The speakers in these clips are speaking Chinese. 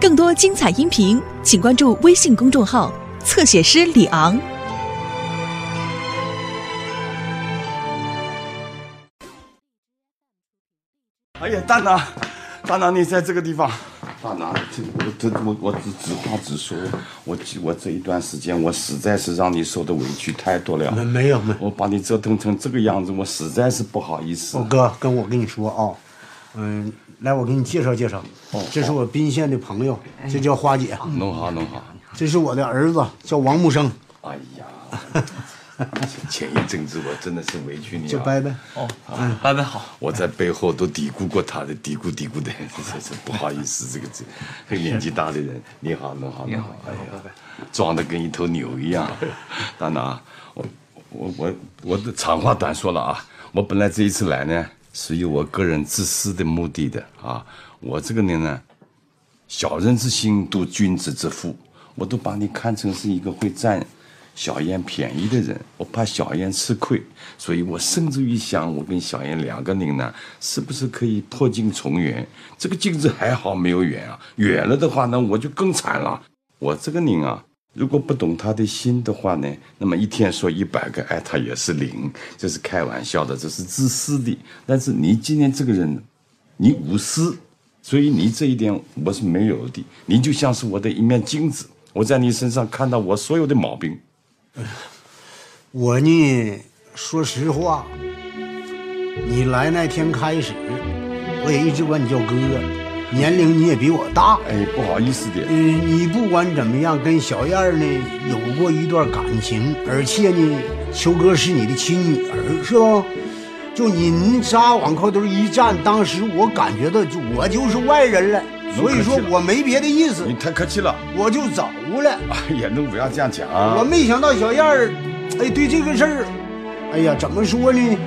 更多精彩音频，请关注微信公众号“侧写师李昂”。哎呀，大拿，大拿，你在这个地方。大拿，这我这我我直直话直说，我我这一段时间我实在是让你受的委屈太多了。没没有没有，我把你折腾成这个样子，我实在是不好意思。我哥跟我跟你说啊，嗯，来我给你介绍介绍，这是我宾县的朋友，这叫花姐，弄好弄好。这是我的儿子，叫王木生。哎呀，前一阵子我真的是委屈你了。就拜拜。哦，拜拜好。我在背后都嘀咕过他的，嘀咕嘀咕的，这 是 不好意思，这个这这个年纪大的人，你好，弄好，弄好，哎呀，装的跟一头牛一样。大拿，我我我我的长话短说了啊，我本来这一次来呢，是有我个人自私的目的的啊。我这个人呢，小人之心度君子之腹，我都把你看成是一个会占小燕便宜的人，我怕小燕吃亏，所以我甚至于想，我跟小燕两个人呢，是不是可以破镜重圆？这个镜子还好没有远啊，远了的话呢，我就更惨了。我这个人啊，如果不懂他的心的话呢，那么一天说一百个爱他也是零，这是开玩笑的，这是自私的。但是你今天这个人，你无私，所以你这一点我是没有的。你就像是我的一面镜子，我在你身上看到我所有的毛病。我呢，说实话，你来那天开始，我也一直管你叫哥，年龄你也比我大。哎，不好意思的。嗯，你不管怎么样，跟小燕儿呢有过一段感情，而且呢，秋哥是你的亲女儿，是不？就您仨往后头一站，当时我感觉到就我就是外人了，所以说我没别的意思你，太客气了。我就走了。哎呀，那不要这样讲。啊我没想到小燕儿，哎，对这个事儿，哎呀，怎么说呢？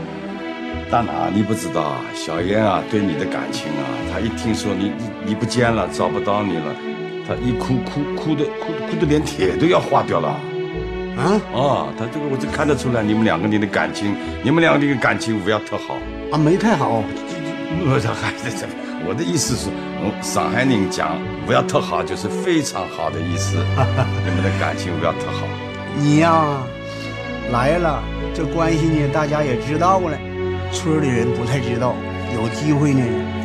大拿，你不知道啊，小燕啊，对你的感情啊，她一听说你你你不见了，找不到你了，她一哭哭哭的哭的哭的连铁都要化掉了。啊，啊，她这个我就看得出来，你们两个人的感情，你们两个人的感情不要特好。啊，没太好。我这还这这，我的意思是，嗯，上海人讲不要特好，就是非常好的意思。你们的感情不要特好。你呀，来了，这关系呢，大家也知道了，村里人不太知道。有机会呢，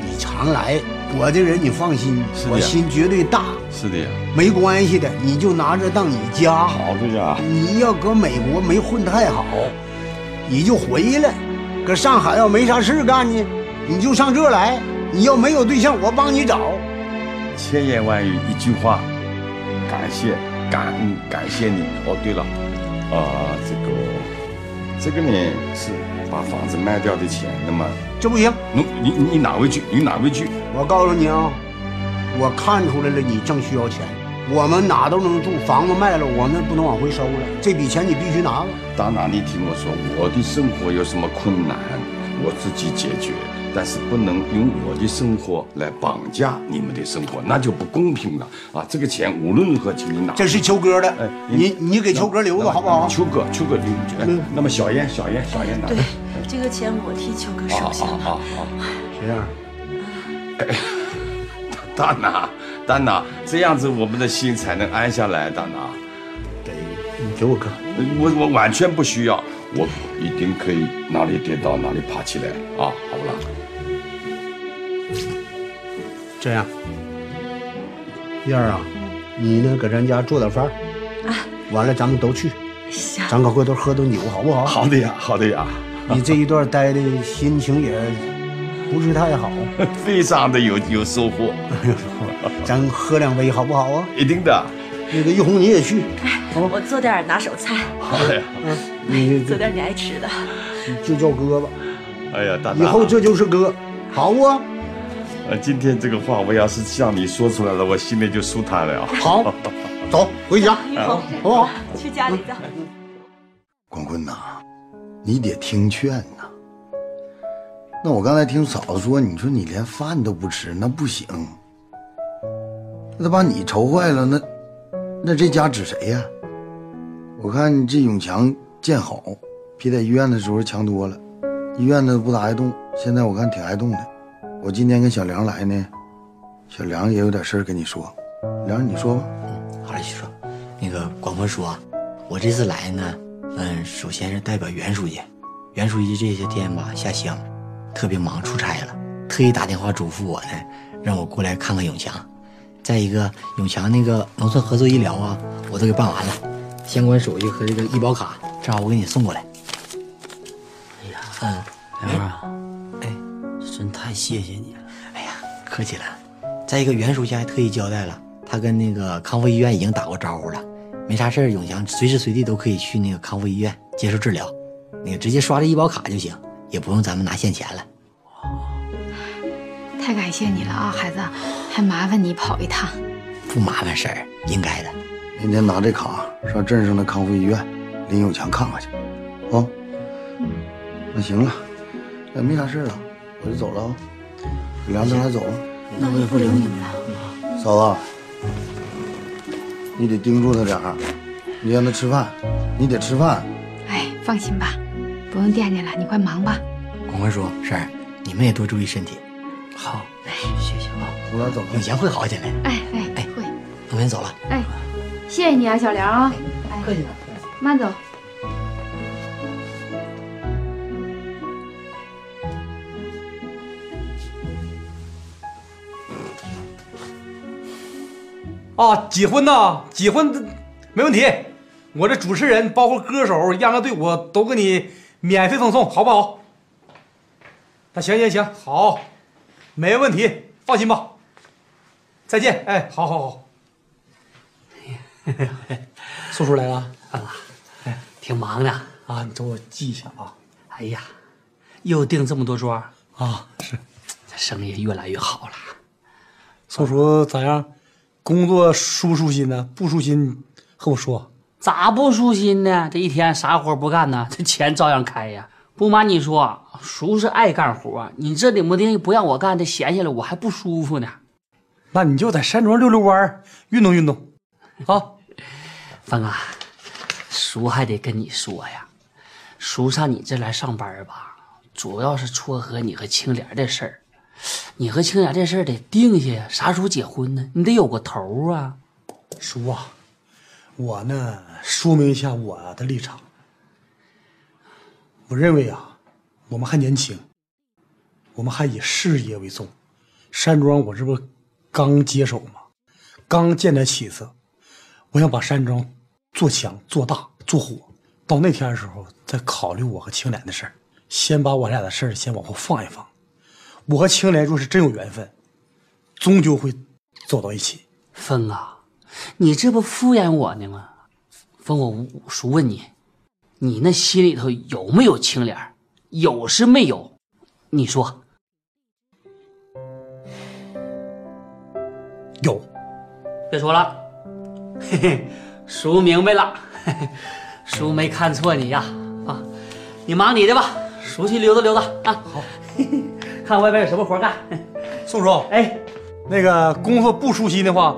你常来，我这人你放心，是我心绝对大，是的呀，没关系的，你就拿着当你家。好的呀。你要搁美国没混太好，你就回来；搁上海要没啥事干呢，你就上这来。你要没有对象，我帮你找。千言万语一句话，感谢、感恩、感谢你。哦，对了，啊、这个这个呢是把房子卖掉的钱，那么这不行，你你你哪位去，你哪位去。我告诉你啊，我看出来了，你正需要钱。我们哪都能住，房子卖了，我们不能往回收了。这笔钱你必须拿了。大拿，你听我说，我的生活有什么困难，我自己解决，但是不能用我的生活来绑架你们的生活，那就不公平了啊！这个钱无论如何，请你拿。这是秋哥的，哎你你给秋哥留着好不好？秋哥，秋哥，留着那么小燕，小燕，小燕拿着对。，这个钱我替秋哥收下啊了。啊啊！这样，大拿，大拿，这样子我们的心才能安下来。大拿，给你给我哥。我我完全不需要，我一定可以哪里跌倒哪里爬起来啊！好不啦？这样，燕儿啊，你呢给咱家做点饭，啊，完了咱们都去，行，咱搁回头喝顿酒好不好？好的呀，好的呀，你这一段待的心情也不是太好，非常的有有收获，咱喝两杯好不好啊？一定的。那个玉红你也去，好吧？我做点拿手菜，好的呀，嗯，你做点你爱吃的。就叫哥吧，哎呀，以后这就是哥，好不？呃，今天这个话我要是向你说出来了，我心里就舒坦了。好，走回家，玉红，好不好？去家里走。光棍呐，你得听劝呐。那我刚才听嫂子说，你说你连饭都不吃，那不行。那他把你愁坏了，那那这家指谁呀？我看这永强见好，比在医院的时候强多了。医院的不咋爱动，现在我看挺爱动的。我今天跟小梁来呢，小梁也有点事儿跟你说。梁，你说吧。嗯好嘞，徐叔，那个广坤叔啊，我这次来呢，嗯，首先是代表袁书记，袁书记这些天吧下乡，特别忙出差了，特意打电话嘱咐我呢，让我过来看看永强。再一个，永强那个农村合作医疗啊，我都给办完了，相关手续和这个医保卡，正好我给你送过来。哎呀，嗯，梁儿啊，太谢谢你了。哎呀，客气了。再一个，袁书记还特意交代了，他跟那个康复医院已经打过招呼了，没啥事儿，永强随时随地都可以去那个康复医院接受治疗，那个直接刷着医保卡就行，也不用咱们拿现钱了。太感谢你了啊，孩子，还麻烦你跑一趟。不麻烦事儿，应该的。明天拿这卡上镇上的康复医院，领永强看看去。啊，那行了，那没啥事了，我就走了啊。梁子来走了，那我也不留你们了。嫂子，你得盯住他点儿，你让他吃饭，你得吃饭。哎，放心吧，不用惦记了，你快忙吧。广坤叔，婶儿，你们也多注意身体。好，谢谢啊。我俩走了永。强会好起来。哎哎哎会。我先走了。哎，谢谢你啊，小梁啊。哎，客气了。慢走。啊，结婚呐，结婚没问题。我这主持人包括歌手、秧歌队伍都给你免费赠送，好不好？那行行行，好，没问题，放心吧。再见，哎，好好好。宋 叔来了啊，挺忙的。啊，你等我记一下啊。哎呀，又订这么多桌，啊，是这生意越来越好了。宋叔咋样？工作舒不舒心呢？不舒心和我说。咋不舒心呢？这一天啥活不干呢？这钱照样开呀。不瞒你说，叔是爱干活，你这顶不定不让我干，这闲下来我还不舒服呢。那你就在山庄溜溜弯，运动运动，啊。峰哥，叔还得跟你说呀，叔上你这来上班吧，主要是撮合你和青莲的事儿。你和青莲这事儿得定下呀，啥时候结婚呢？你得有个头啊。叔啊，我呢说明一下我的立场。我认为啊，我们还年轻，我们还以事业为重。山庄我这不刚接手吗？刚见点起色，我想把山庄做强、做大、做火。到那天的时候再考虑我和青莲的事儿。先把我俩的事儿先往后放一放。我和青莲若是真有缘分，终究会走到一起。峰啊，你这不敷衍我呢吗？峰，我叔问你，你那心里头有没有青莲？有是没有？你说。有。别说了，嘿嘿，叔明白了，嘿嘿，叔没看错你呀，啊，你忙你的吧，叔去溜达溜达啊。好，看外边有什么活干。宋叔，哎，那个工作不舒心的话，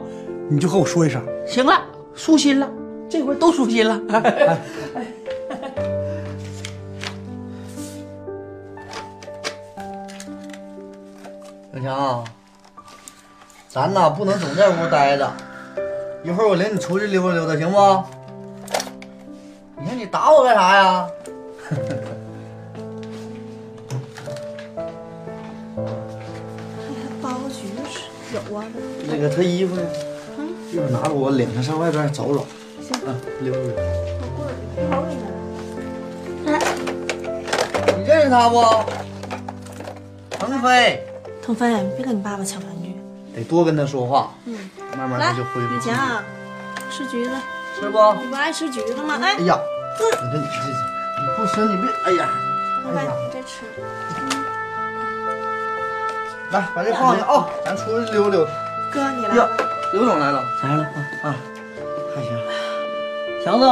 你就和我说一声。行了，舒心了，这回都舒心了。哎 小强，咱呐不能总在屋待着，一会儿我领你出去溜达溜达，行不？你看你打我干啥呀？那个他衣服呢？一会儿拿着我领他上外边走走。行啊，溜达溜达。我过来，好着呢。你认识他不？腾飞，腾飞，你别跟你爸爸抢玩具。得多跟他说话，嗯，慢慢来，他就恢复永。强，吃橘子，吃不？你不爱吃橘子吗？哎哎，呀，你这你这你不吃你别，哎呀，腾飞，你再吃。来把这放下啊，咱出去溜达溜达。哥，你来呀了。，刘总来了。来了啊，啊，还行。强子，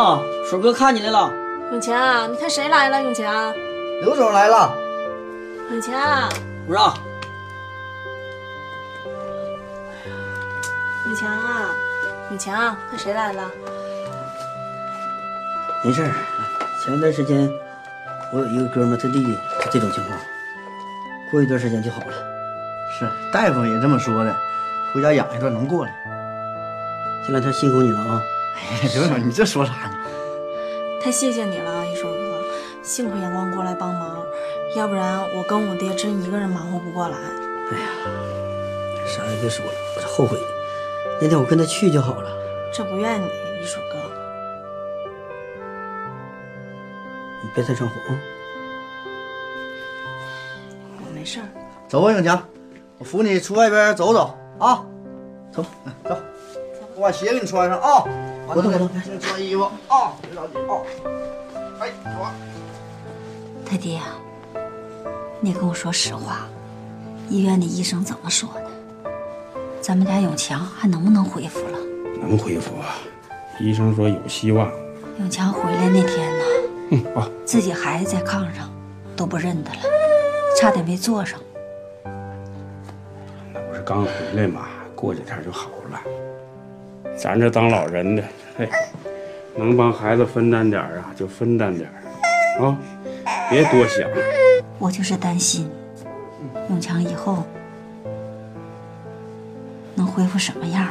水哥看你来了。永强，你看谁来了？永强，刘总来了。永强，不让。永强啊，永强，看谁来了？没事儿，前一段时间我有一个哥们，他弟弟是这种情况，过一段时间就好了。是，大夫也这么说的，回家养一段能过来。这两天辛苦你了啊！哎，刘总，你这说啥呢？太谢谢你了啊，一水哥，幸亏阳光过来帮忙，要不然我跟我爹真一个人忙活不过来。哎呀，啥也别说了，我这后悔。那天我跟他去就好了。这不怨你，一水哥。你别太上火啊！我没事儿。走吧，永强，我扶你出外边走走啊。走，走，我把鞋给你穿上啊。活动活动，先穿衣服啊，别着急啊。哎，走吧。他爹，你跟我说实话，医院的医生怎么说的？咱们家永强还能不能恢复了？能恢复啊，医生说有希望。永强回来那天呢，嗯，啊，自己孩子在炕上都不认得了，差点没坐上。刚回来嘛，过几天就好了。咱这当老人的，嘿，能帮孩子分担点啊，就分担点啊，别多想。我就是担心，永强以后能恢复什么样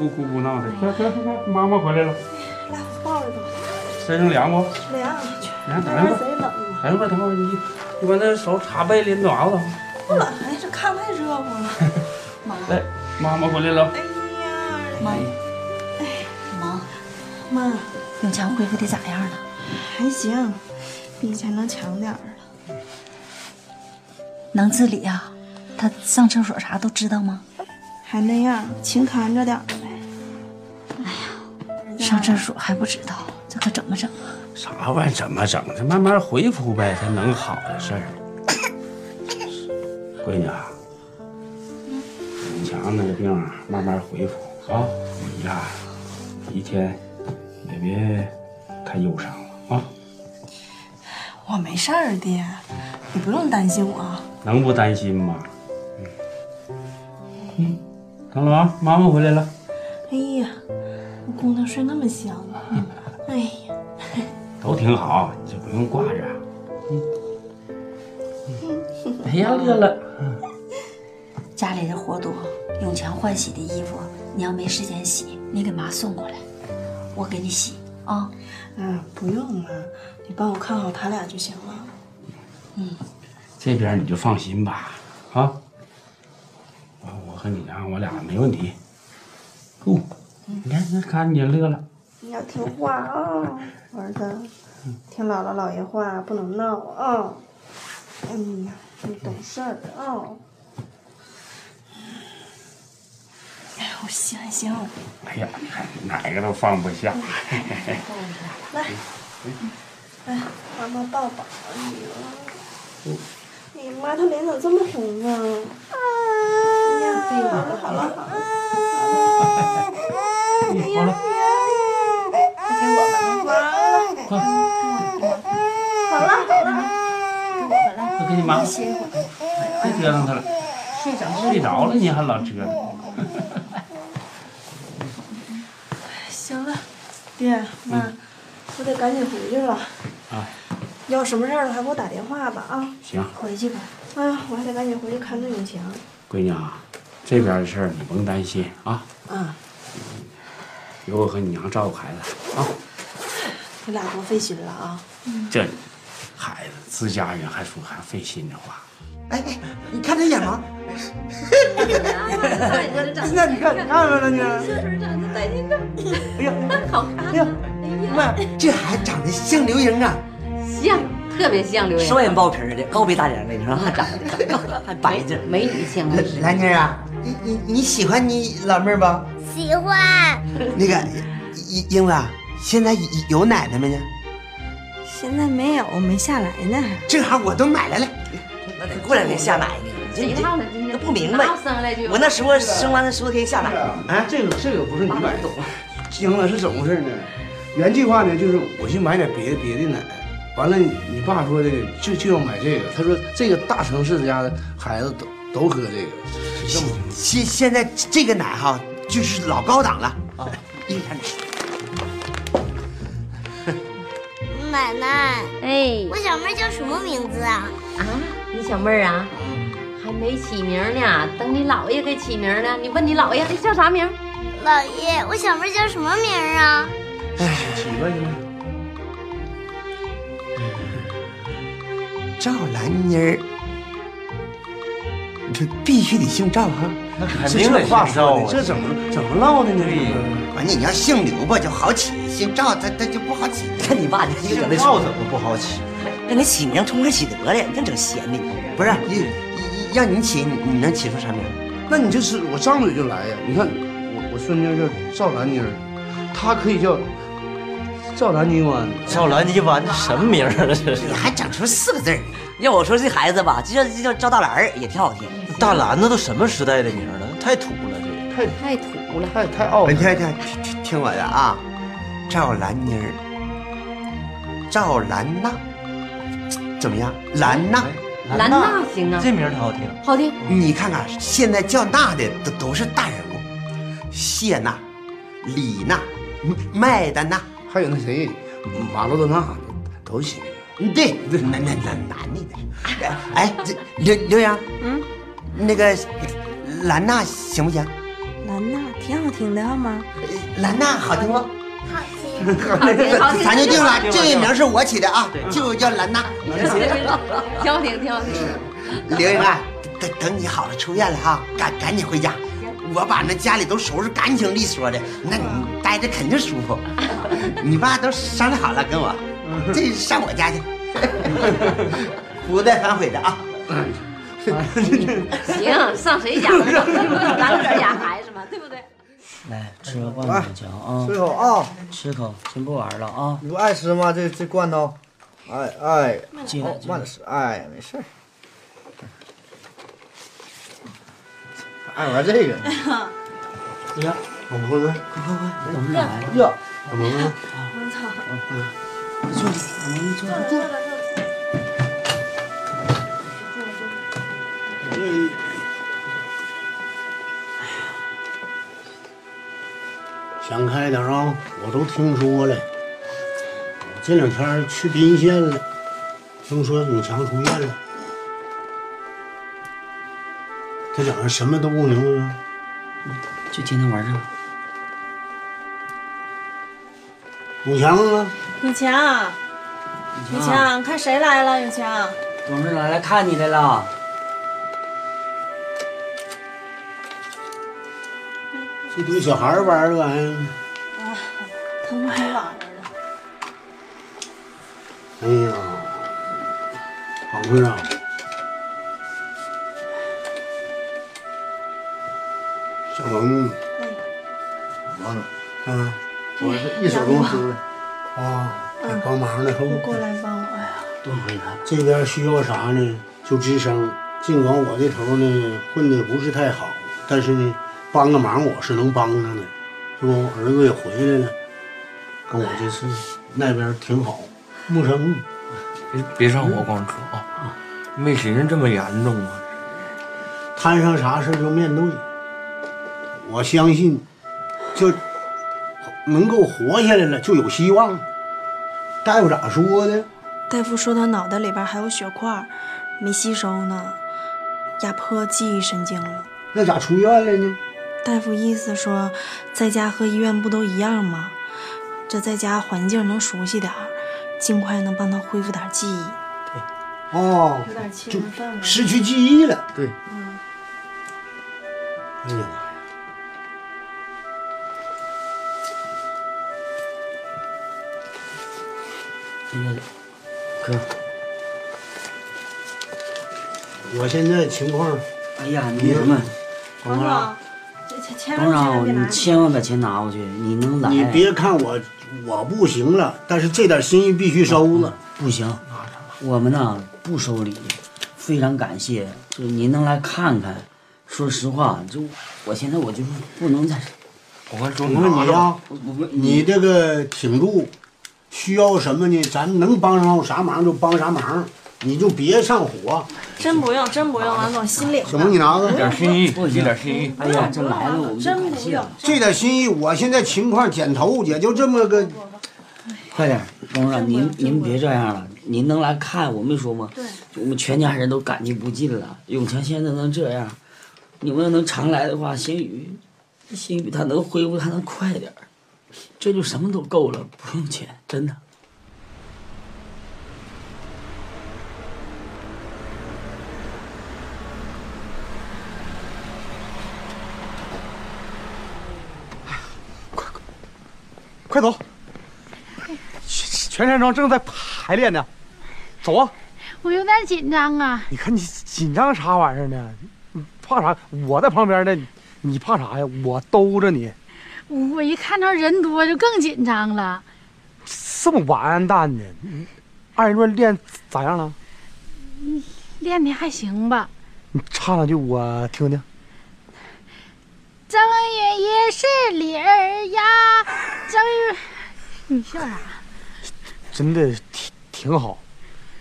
不哭不闹的。快快快快，妈妈回来了，来，抱着吧。身上凉不？凉，凉，等一会儿，贼冷啊。等一会儿，等会儿，你你把那手插被里暖和暖和。不冷，哎，这炕太热乎了。妈 来，妈妈回来了。妈，妈，妈，永强恢复的咋样了？还行，比以前能强点儿了。能自理啊、他上厕所啥都知道吗？还那样，勤看着点儿呗。上厕所还不知道，这可怎么整啊？啥玩意？怎么整？这慢慢恢复呗，才能好的事儿。闺女啊，永强那个病啊，慢慢恢复啊。你呀，一天也别太忧伤了啊。我没事儿，爹，你不用担心我。能不担心吗？嗯，嗯，等会儿啊，妈妈回来了。姑娘睡那么香啊！哎呀，都挺好，你就不用挂着。嗯，哎呀，乐了。家里的活多，永强换洗的衣服，你要没时间洗，你给妈送过来，我给你洗啊。嗯，不用了，你帮我看好他俩就行了。嗯，这边你就放心吧，啊，我我和你啊，我俩没问题。哦，你看，你看你也乐了。你要听话啊，我儿子，听姥姥姥爷话，不能闹啊。哎呀，你懂事儿啊。哎呦，行行，哎呀，你看哪个都放不下。来，来，妈妈抱抱你了。哎呀妈，他脸怎么这么红啊？哎呀，好了，好了好了好了。哎呀，快给我吧完了，快，好了好了，快给你妈歇会儿。别折腾他了，睡着睡着了你还老折腾。行了，爹妈，我得赶紧回去了。啊，要什么事儿了还给我打电话吧啊！行，回去吧。啊，我还得赶紧回去看着永强。闺女啊，这边的事儿你甭担心啊，啊，有我和你娘照顾孩子啊。你俩多费心了啊！这孩子自家人还说还费心的话，哎哎，你看这眼吗？那你看，你看着了你？长得带劲的，哎呀，好看呀！妈，这孩子长得像刘英啊，像，特别像刘双眼包皮儿的，高鼻大眼的，你说 还长得还白净，美女像。兰妮儿啊，你你你喜欢你老妹儿不？喜欢。那个英英子啊，现在有奶奶没呢？现在没有，没下来呢。正好我都买来了，那得过两天下奶呢。谁知道呢？那不明白，我那时候生完的时候可以下奶。哎，这个这个不是你买的，英子是怎么回事呢？原计划呢，就是我去买点别的别的奶，完了你爸说的就就要买这个，他说这个大城市家的孩子都都喝这个，是这么现现在这个奶哈，就是老高档了啊！你看奶奶，哎，我小妹叫什么名字啊？啊，你小妹儿啊，还没起名呢，等你姥爷给起名呢。你问你姥爷，你叫啥名？姥爷，我小妹叫什么名啊？哎，起吧现赵兰妮儿，这必须得姓赵哈。那肯定得姓赵啊这怎么怎么唠的呢？关键你要姓刘吧就好起，姓赵他他就不好起。看你爸，你姓赵怎么不好起？让你起名冲快起得了，你这整闲的。不是，你让你起，你能起出啥名？那你就是我张嘴就来呀！你看我我孙女叫赵兰妮儿，她可以叫赵兰妮湾。赵兰妮湾，这什么名儿啊？这是？你还整出四个字儿？要我说这孩子吧，就叫就叫赵大兰儿也挺好听。大兰子都什么时代的名了？太土了，这太太土了，太太傲你听听听听我的啊，赵兰妮儿，赵兰娜，怎么样？兰娜，兰娜行啊，这名儿挺好听。好听。你看看现在叫娜的都都是大人物，谢娜、李娜、麦丹娜，还有那谁，马洛多纳都行。嗯，对，那那那男的的。哎，这刘刘洋，嗯，那个兰娜行不行？兰娜挺好听的，好吗？兰娜好听不？好听。好听好听 咱就定了，这个名是我起的啊，就叫兰娜。挺好听，挺好听。刘洋啊，等等你好了出院了哈，赶赶紧回家，我把那家里都收拾干净利索的，那你待着肯定舒服。你爸都商量好了跟我，这上我家去，不带反悔的啊。行，上谁家？咱们这家孩子嘛，对不对？来吃个罐头强啊！吃口啊！吃口，先不玩了啊！你不爱吃吗？这这罐头，哎哎，进来哦慢点吃，哎，没事儿。爱玩这个，哎呀，我们会快快快，等会儿来呀，我们会我操！坐，我们坐坐。想开点啊！我都听说了，我这两天去宾县了，听说永强出院了。他整个什么都不明啊！就天天玩这个。永强呢，永强，永强，看谁来了？永强，董事长来看你来了。这堆小孩玩这玩意儿，啊，疼还晚了。哎呀，好会啊！小龙，完了，啊，我是一手公司的。啊，给帮忙的，你过来帮我呀！多亏他。这边需要啥呢？就吱声。尽管我这头呢混的不是太好，但是呢，帮个忙我是能帮上的，是不？我儿子也回来了，跟我这次那边挺好。木生，别别上火光车啊！没寻思这么严重啊！摊上啥事就面对。我相信，就能够活下来了，就有希望。大夫咋说的？大夫说他脑袋里边还有血块，没吸收呢，压迫记忆神经了。那咋出院了呢？大夫意思说，在家和医院不都一样吗？这在家环境能熟悉点儿，尽快能帮他恢复点记忆。对哦，有点气就。失去记忆了。对，嗯，这个哥，我现在情况，哎呀，那什么，董事长，，董事长，你千万把钱拿过去，你能来？你别看我我不行了，但是这点心意必须收了。不行，我们呢不收礼，非常感谢，就是您能来看看。说实话，就我现在我就是不能再，我跟我问你啊，你这个挺住，需要什么呢？咱能帮上啥忙就帮啥忙，你就别上火。真不用，真不用，王总心领。小萌，你拿着。点心意，一点心意。哎呀，这来了，我们真不用。这点心意，我现在情况剪头也就这么个。快点，董事长，您您别这样了，您能来看，我没说吗？对，我们全家人都感激不尽了。永强现在能这样，你们要能常来的话，星宇，星宇他能恢复还能快点儿，这就什么都够了，不用钱，真的。快走！全山庄正在排练呢，走啊！我有点紧张啊。你看你紧张啥玩意儿呢？你怕啥？我在旁边呢，你怕啥呀？我兜着你。我一看到人多就更紧张了。这么完蛋呢？二人转练咋样了？练的还行吧。你唱两句我听听。正月也是理儿呀，正月，你笑啥？真的挺挺好，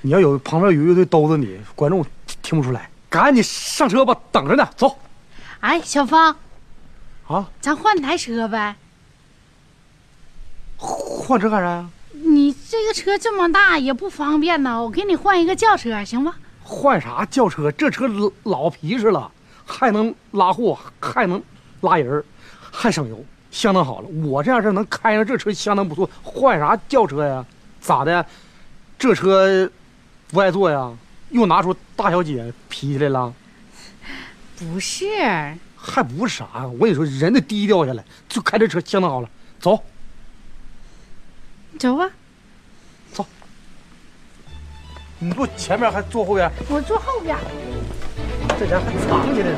你要有旁边有乐队兜着你，观众听不出来。赶紧上车吧，等着呢，走。哎，小芳，啊，咱换台车呗。换车干啥呀？你这个车这么大也不方便呐，我给你换一个轿车，行吗？换啥轿车？这车老老皮实了，还能拉货，还能拉人，还省油，相当好了。我这样式能开上这车相当不错，换啥轿车呀？咋的？这车不爱坐呀？又拿出大小姐脾气来了？不是，还不是啥？我跟你说，人得低调下来，就开这车相当好了。走，走吧。走。你坐前面还坐后边？我坐后边。这家伙还藏起来了。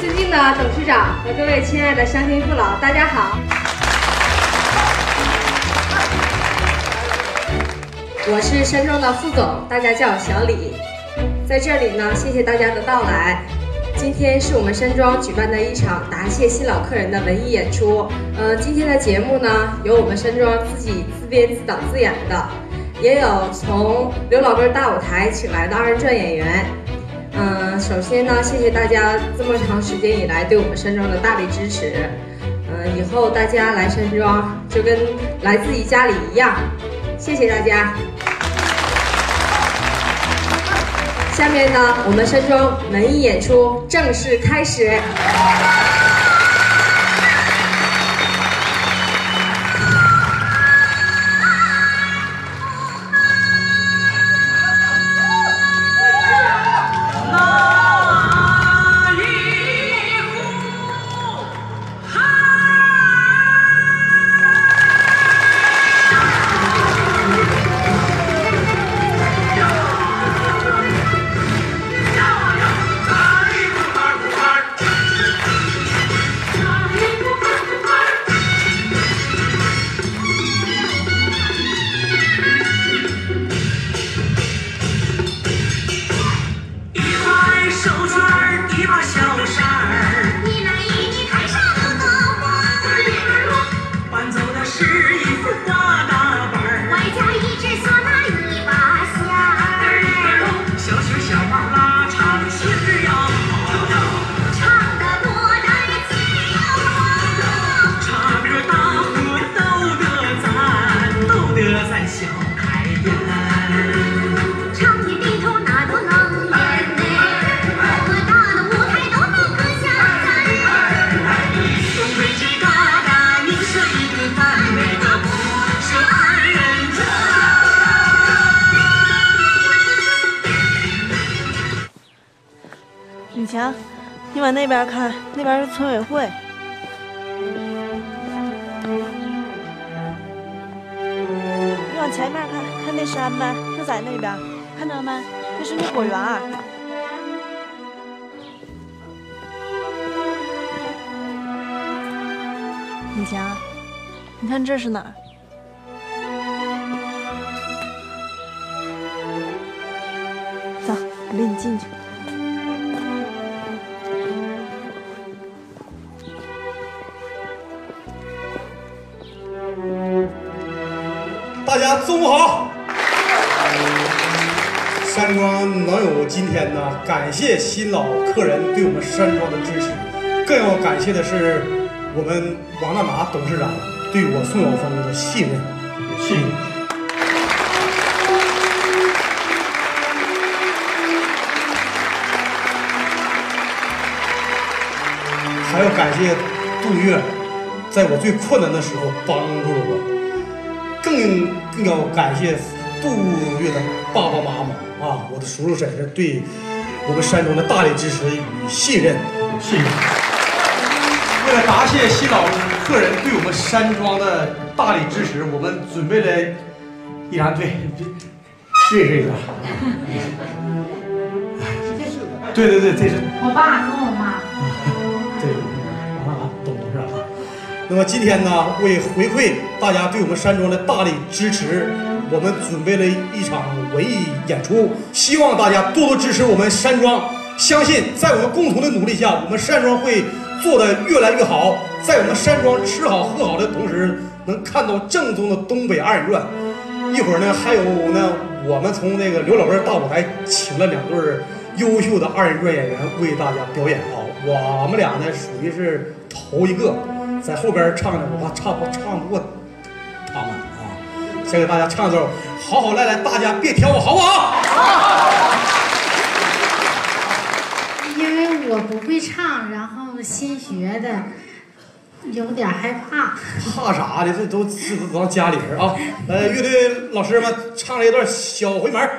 尊敬的董事长和各位亲爱的乡亲父老，大家好。我是山庄的副总，大家叫我小李。在这里呢，谢谢大家的到来。今天是我们山庄举办的一场答谢新老客人的文艺演出。呃，今天的节目呢，由我们山庄自己自编自导自演的，也有从刘老根大舞台请来的二人转演员。嗯，首先呢，谢谢大家这么长时间以来对我们山庄的大力支持。嗯，以后大家来山庄就跟来自己家里一样。谢谢大家。下面呢，我们山庄文艺演出正式开始。往那边看，那边是村委会。你往前面看，看那山没？就在那边，看着没？那是那果园儿。女强，你看这是哪儿？我领你进去。大家中午好。山庄能有今天呢，感谢新老客人对我们山庄的支持，更要感谢的是我们王大拿董事长对我宋晓峰的信任。信任。还要感谢杜月，在我最困难的时候帮助了我，更更要感谢杜月的爸爸妈妈啊，我的叔叔婶婶对我们山庄的大力支持与信任。谢谢。为了答谢新老客人对我们山庄的大力支持，我们准备了一张对，认识一下。对对对，这是我爸和我妈。那么今天呢，为回馈大家对我们山庄的大力支持，我们准备了一场文艺演出，希望大家多多支持我们山庄。相信在我们共同的努力下，我们山庄会做得越来越好。在我们山庄吃好喝好的同时，能看到正宗的东北二人转。一会儿呢，还有呢，我们从那个刘老根大舞台请了两对优秀的二人转演员为大家表演啊。我们俩呢属于是头一个，在后边唱的，我怕唱不唱不过他们啊。先给大家唱一首，好好赖赖，大家别挑我，好不好？因为我不会唱，然后新学的，有点害怕。怕啥的？这都是咱家里人啊。呃，乐队老师们唱了一段小回门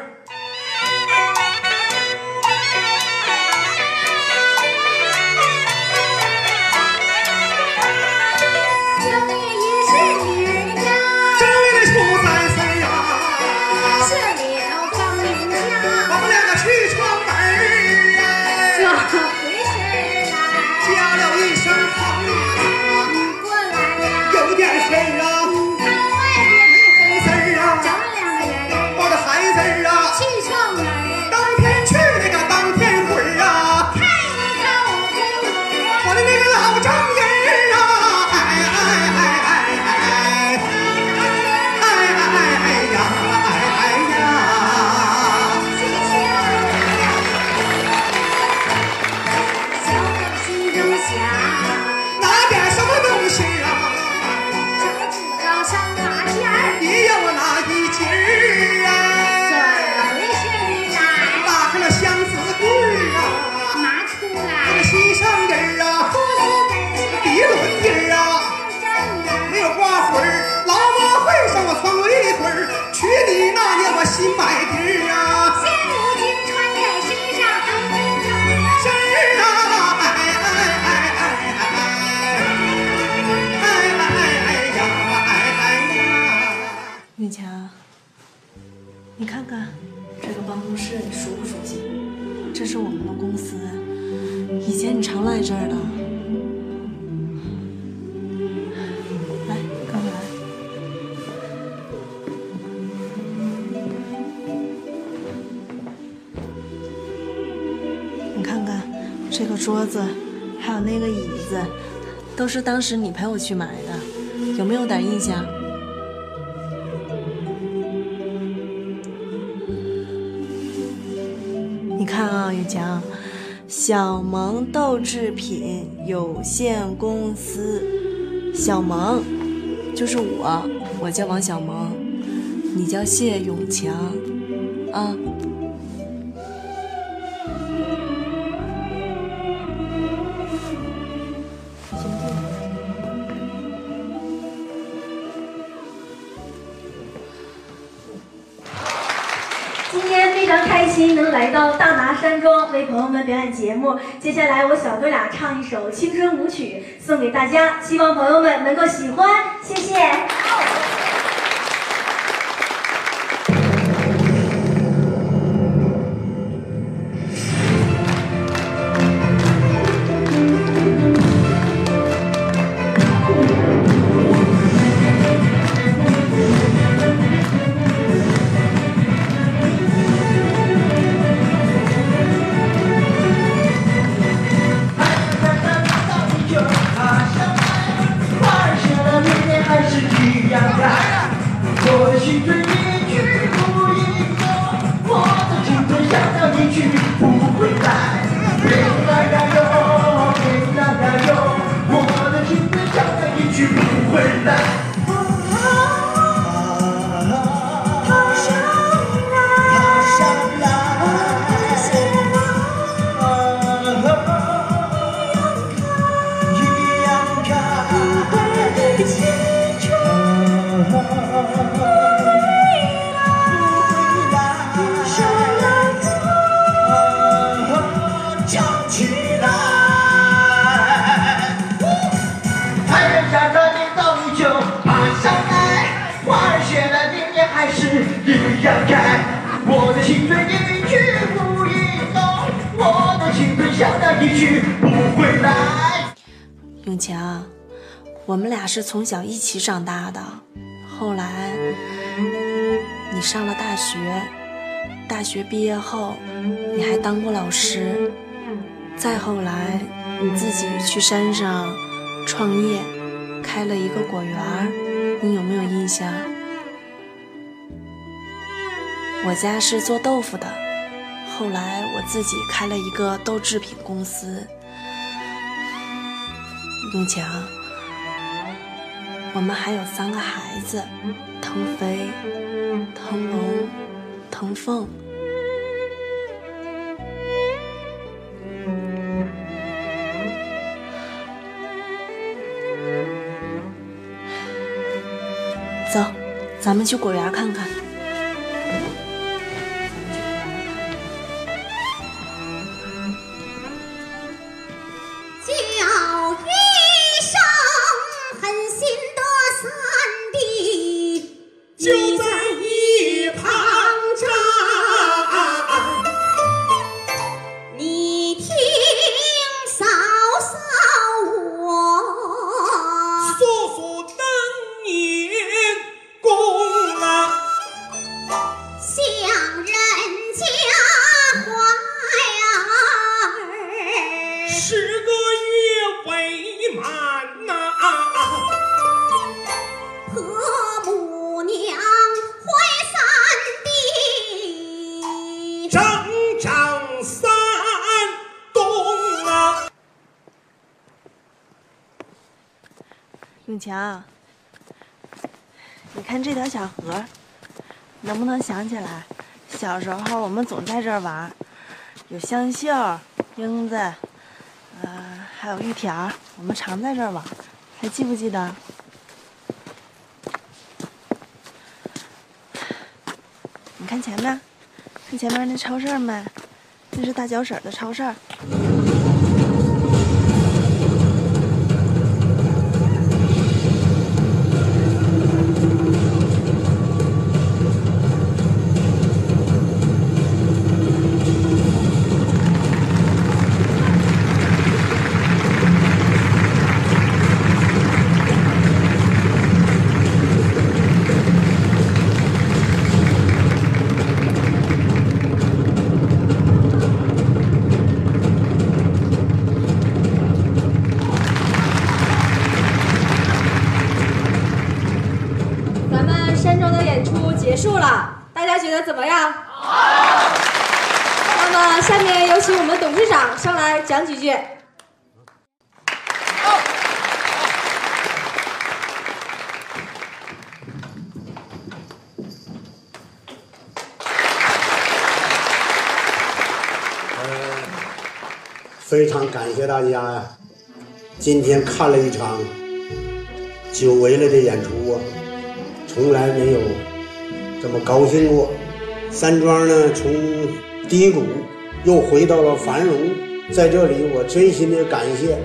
新买的啊，现如今穿在身上当军装呀。是啊，哎哎哎哎哎哎哎哎哎哎哎哎呀哎哎呀！哎强，你看看这个办公室，你熟不熟悉？这是我们的公司，以前你常来这儿的。桌子，还有那个椅子，都是当时你陪我去买的，有没有点印象？你看啊，雨强，小萌豆制品有限公司，小萌就是我，我叫王小萌，你叫谢永强，啊。心能来到大拿山庄为朋友们表演节目。接下来我小哥俩唱一首青春舞曲送给大家，希望朋友们能够喜欢，谢谢。是从小一起长大的，后来你上了大学，大学毕业后你还当过老师，再后来你自己去山上创业，开了一个果园，你有没有印象？我家是做豆腐的，后来我自己开了一个豆制品公司。永强，我们还有三个孩子：腾飞、腾龙、腾凤。走，咱们去果园看看。娘，你看这条小河，能不能想起来？小时候我们总在这儿玩，有香秀、英子，呃，还有玉田，我们常在这儿玩，还记不记得？你看前面，看前面那超市没？那是大脚婶的超市。非常感谢大家呀！今天看了一场久违了的演出啊，从来没有这么高兴过。山庄呢，从低谷又回到了繁荣，在这里我真心的感谢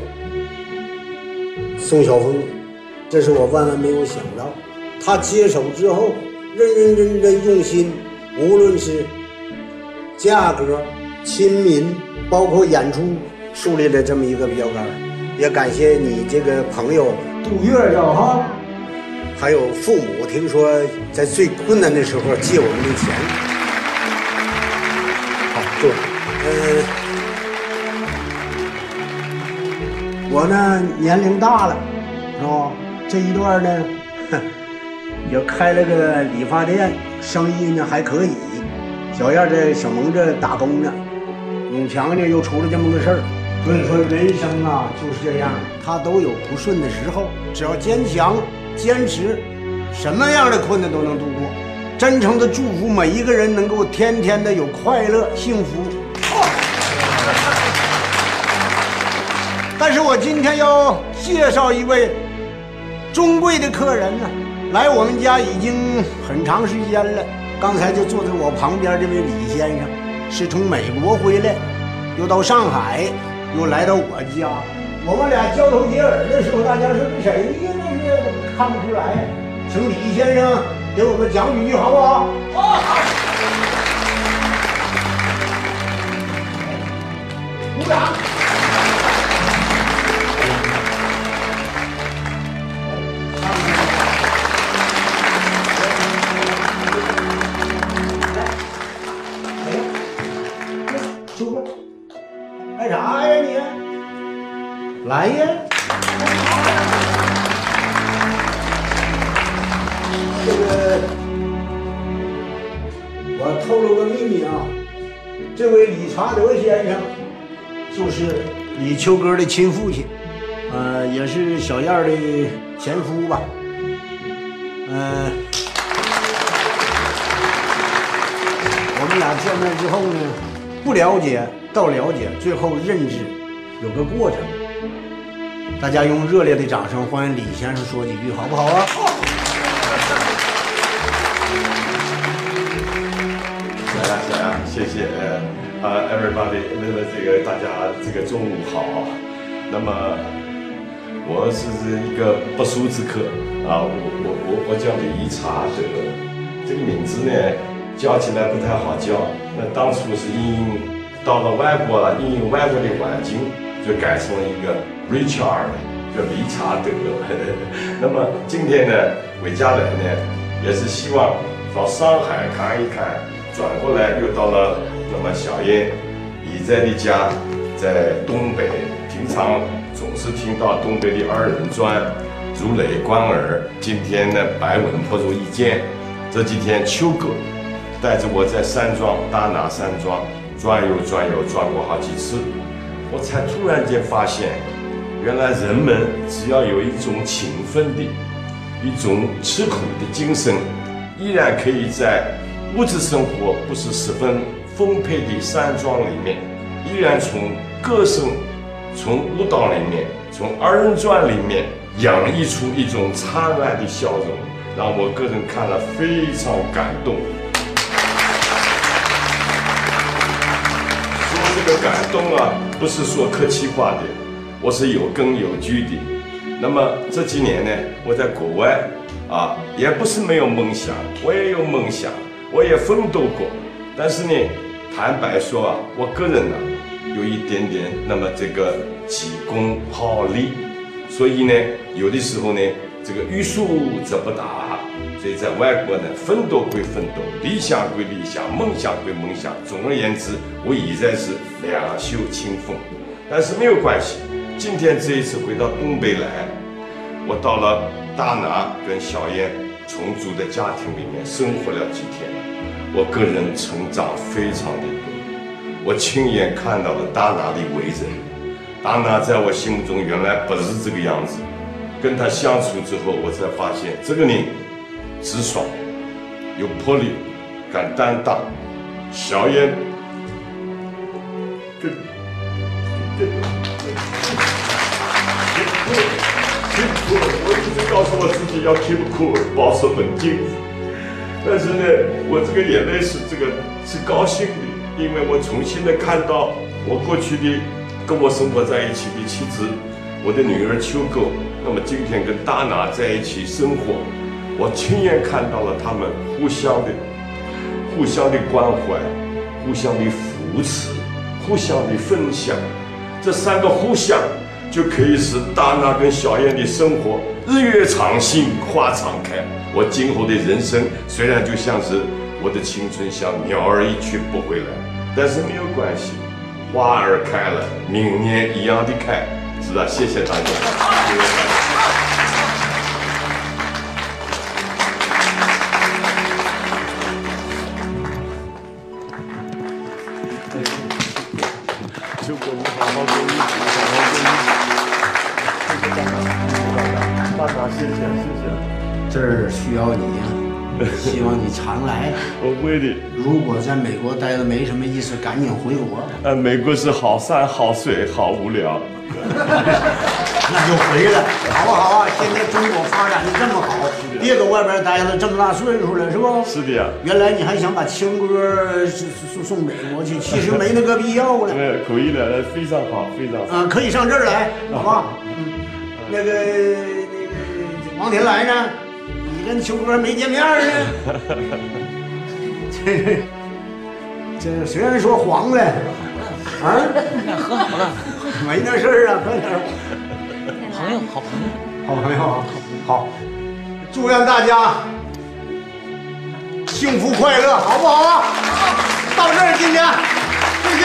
宋晓峰，这是我万万没有想到，他接手之后认认真真用心，无论是价格、亲民，包括演出，树立了这么一个标杆。也感谢你这个朋友杜月叫哈，还有父母，听说在最困难的时候借我们的钱。好，坐。呃，我呢年龄大了，是吧？这一段呢，哼 也开了个理发店，生意呢还可以。小燕在小蒙这打工呢，永强呢又出了这么个事儿。所以说人生啊就是这样，他都有不顺的时候，只要坚强坚持，什么样的困难都能度过。真诚的祝福每一个人能够天天的有快乐幸福。但是我今天要介绍一位尊贵的客人呢，来我们家已经很长时间了。刚才就坐在我旁边这位李先生，是从美国回来，又到上海，又来到我家。我们俩交头接耳的时候，大家说这谁呀？这是看不出来？请李先生给我们讲几句好不好？好。鼓掌。秋哥，干啥呀你？来呀！这个，我透露个秘密啊，这位理查德先生就是李秋哥的亲父亲，呃，也是小燕的前夫吧。嗯、我们俩见面之后呢，不了解到了解，最后认知，有个过程。大家用热烈的掌声欢迎李先生说几句，好不好啊？来呀来呀，谢谢啊，everybody，那么这个大家这个中午好。那么我是一个不速之客啊，我我我我叫李查德，这个名字呢叫起来不太好叫。那当初是因到了外国了，因为外国的环境，就改成了一个 Richard，叫理查德。那么今天呢回家来呢，也是希望到上海看一看。转过来又到了那么小燕你在的家在东北，平常总是听到东北的二人转，如雷贯耳。今天呢，百闻不如一见。这几天秋哥带着我在山庄大拿山庄转悠转悠，转过好几次，我才突然间发现，原来人们只要有一种勤奋的、一种吃苦的精神，依然可以在。物质生活不是十分丰沛的山庄里面，依然从歌声、从舞蹈里面、从二人转里面洋溢出一种灿烂的笑容，让我个人看了非常感动。个感动啊，不是说客气话的，我是有根有据的。那么这几年呢，我在国外啊，也不是没有梦想，我也有梦想。我也奋斗过，但是呢，坦白说啊，我个人呢，有一点点那么这个急功好利，所以呢，有的时候呢，这个欲速则不达。所以在外国呢，奋斗归奋斗，理想归理想，梦想归梦想。总而言之，我现在是两袖清风。但是没有关系，今天这一次回到东北来，我到了大拿跟小燕重组的家庭里面生活了几天。我个人成长非常的多，我亲眼看到了大拿的为人。大拿在我心目中原来不是这个样子，跟他相处之后，我才发现这个人直爽、有魄力、敢担当。小燕跟跟，keep cool，我一直告诉我自己要 keep cool，保持冷静。但是呢，我这个眼泪是这个是高兴的，因为我重新的看到我过去的跟我生活在一起的妻子，我的女儿秋狗，那么今天跟大拿在一起生活，我亲眼看到了他们互相的、互相的关怀、互相的扶持、互相的分享，这三个互相就可以使大拿跟小燕的生活日月长新、花常开。我今后的人生虽然就像是我的青春像鸟儿一去不回来，但是没有关系，花儿开了，明年一样的开，是吧？谢谢大家。希望你常来。我会的。如果在美国待着没什么意思，赶紧回国。呃，美国是好山好水好无聊。那就回来，好不好啊？现在中国发展的这么好，别搁外边待了这么大岁数了，是不？是的呀。原来你还想把情歌送送送美国去，其实没那个必要了。对，可以了，非常好，非常好。啊，可以上这儿来，好吧？嗯，那个那个王天来呢？跟秋哥没见面呢？这这虽然说黄了，啊，和好了，没那事儿啊，快点儿。朋友，好朋友，好朋友啊，好，祝愿大家幸福快乐，好不好啊？到这儿，今天，谢谢。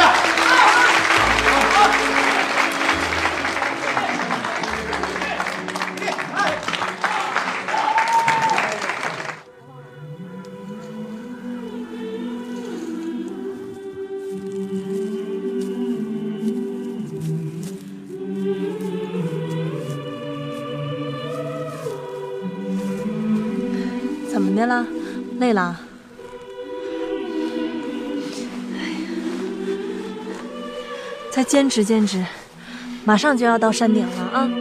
再坚持坚持，马上就要到山顶了啊！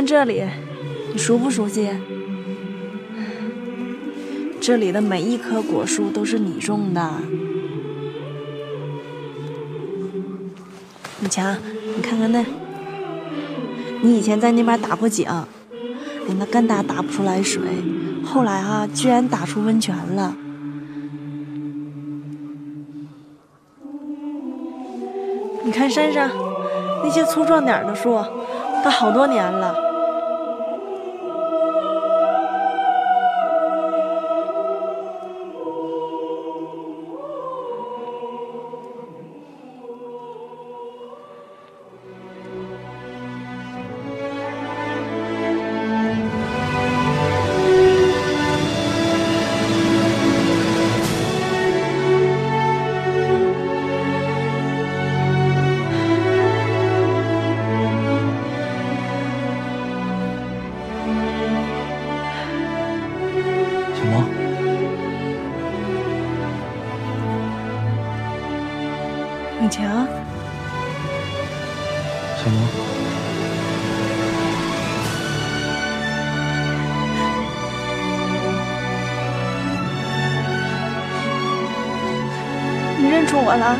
看这里，你熟不熟悉？这里的每一棵果树都是你种的。李强，你看看那，你以前在那边打过井，哎，那干打打不出来水，后来哈、居然打出温泉了。你看山上那些粗壮点的树，都好多年了。我了？